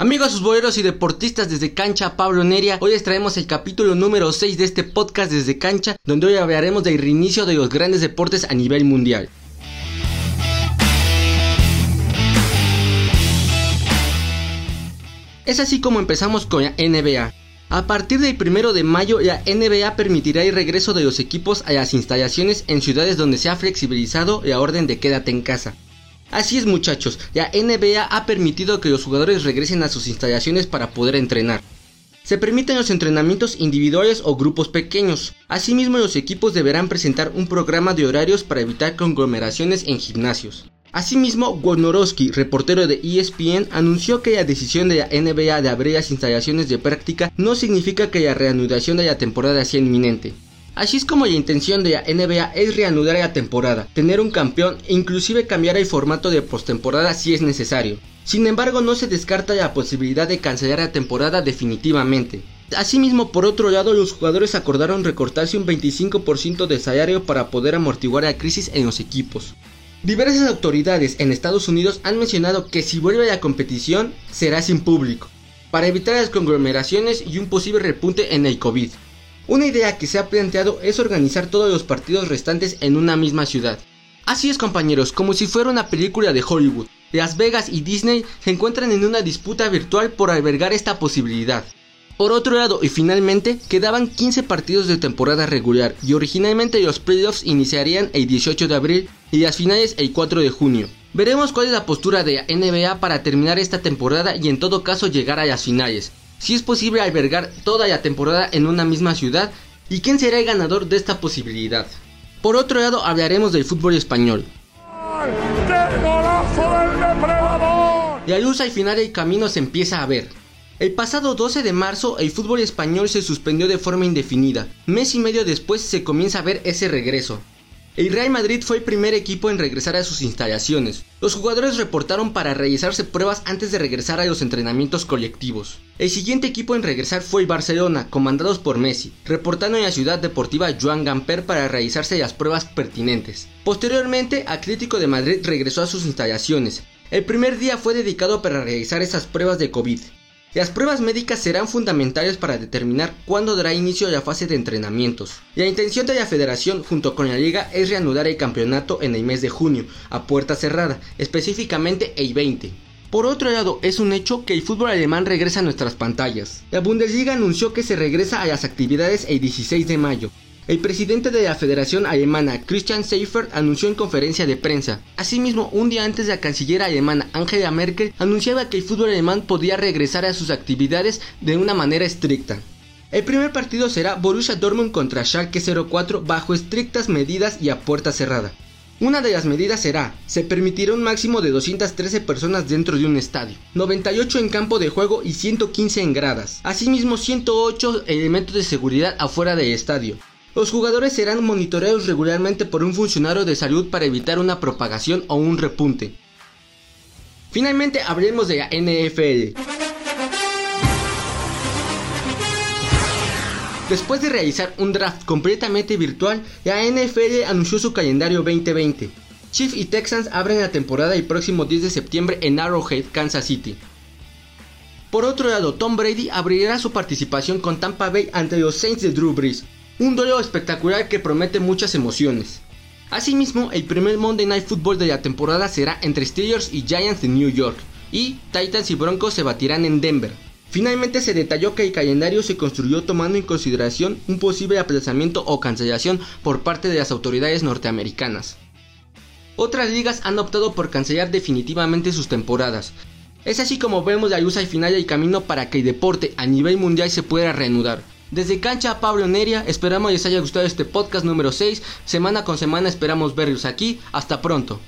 Amigos futboleros y deportistas desde Cancha Pablo Neria, hoy les traemos el capítulo número 6 de este podcast desde Cancha, donde hoy hablaremos del reinicio de los grandes deportes a nivel mundial. Es así como empezamos con la NBA. A partir del 1 de mayo, la NBA permitirá el regreso de los equipos a las instalaciones en ciudades donde se ha flexibilizado la orden de quédate en casa. Así es muchachos, la NBA ha permitido que los jugadores regresen a sus instalaciones para poder entrenar. Se permiten los entrenamientos individuales o grupos pequeños. Asimismo, los equipos deberán presentar un programa de horarios para evitar conglomeraciones en gimnasios. Asimismo, Wojnarowski, reportero de ESPN, anunció que la decisión de la NBA de abrir las instalaciones de práctica no significa que la reanudación de la temporada sea inminente. Así es como la intención de la NBA es reanudar la temporada, tener un campeón e inclusive cambiar el formato de postemporada si es necesario. Sin embargo, no se descarta la posibilidad de cancelar la temporada definitivamente. Asimismo, por otro lado, los jugadores acordaron recortarse un 25% de salario para poder amortiguar la crisis en los equipos. Diversas autoridades en Estados Unidos han mencionado que si vuelve la competición será sin público, para evitar las conglomeraciones y un posible repunte en el COVID. Una idea que se ha planteado es organizar todos los partidos restantes en una misma ciudad. Así es compañeros, como si fuera una película de Hollywood. Las Vegas y Disney se encuentran en una disputa virtual por albergar esta posibilidad. Por otro lado, y finalmente, quedaban 15 partidos de temporada regular y originalmente los playoffs iniciarían el 18 de abril y las finales el 4 de junio. Veremos cuál es la postura de NBA para terminar esta temporada y en todo caso llegar a las finales si es posible albergar toda la temporada en una misma ciudad y quién será el ganador de esta posibilidad. Por otro lado hablaremos del fútbol español. La luz al final del camino se empieza a ver. El pasado 12 de marzo el fútbol español se suspendió de forma indefinida. Mes y medio después se comienza a ver ese regreso. El Real Madrid fue el primer equipo en regresar a sus instalaciones. Los jugadores reportaron para realizarse pruebas antes de regresar a los entrenamientos colectivos. El siguiente equipo en regresar fue el Barcelona, comandados por Messi, reportando en la ciudad deportiva Joan Gamper para realizarse las pruebas pertinentes. Posteriormente, Atlético de Madrid regresó a sus instalaciones. El primer día fue dedicado para realizar esas pruebas de COVID. Las pruebas médicas serán fundamentales para determinar cuándo dará inicio la fase de entrenamientos. La intención de la federación junto con la liga es reanudar el campeonato en el mes de junio, a puerta cerrada, específicamente el 20. Por otro lado, es un hecho que el fútbol alemán regresa a nuestras pantallas. La Bundesliga anunció que se regresa a las actividades el 16 de mayo, el presidente de la Federación Alemana, Christian Seifert, anunció en conferencia de prensa. Asimismo, un día antes la canciller alemana Angela Merkel anunciaba que el fútbol alemán podía regresar a sus actividades de una manera estricta. El primer partido será Borussia Dortmund contra Schalke 04 bajo estrictas medidas y a puerta cerrada. Una de las medidas será, se permitirá un máximo de 213 personas dentro de un estadio, 98 en campo de juego y 115 en gradas, asimismo 108 elementos de seguridad afuera del estadio, los jugadores serán monitoreados regularmente por un funcionario de salud para evitar una propagación o un repunte. Finalmente hablemos de la NFL. Después de realizar un draft completamente virtual, la NFL anunció su calendario 2020. Chiefs y Texans abren la temporada el próximo 10 de septiembre en Arrowhead, Kansas City. Por otro lado, Tom Brady abrirá su participación con Tampa Bay ante los Saints de Drew Brees, un duelo espectacular que promete muchas emociones. Asimismo, el primer Monday Night Football de la temporada será entre Steelers y Giants de New York, y Titans y Broncos se batirán en Denver. Finalmente se detalló que el calendario se construyó tomando en consideración un posible aplazamiento o cancelación por parte de las autoridades norteamericanas. Otras ligas han optado por cancelar definitivamente sus temporadas. Es así como vemos la luz al final del camino para que el deporte a nivel mundial se pueda reanudar. Desde Cancha Pablo Neria, esperamos les haya gustado este podcast número 6. Semana con semana esperamos verlos aquí. Hasta pronto.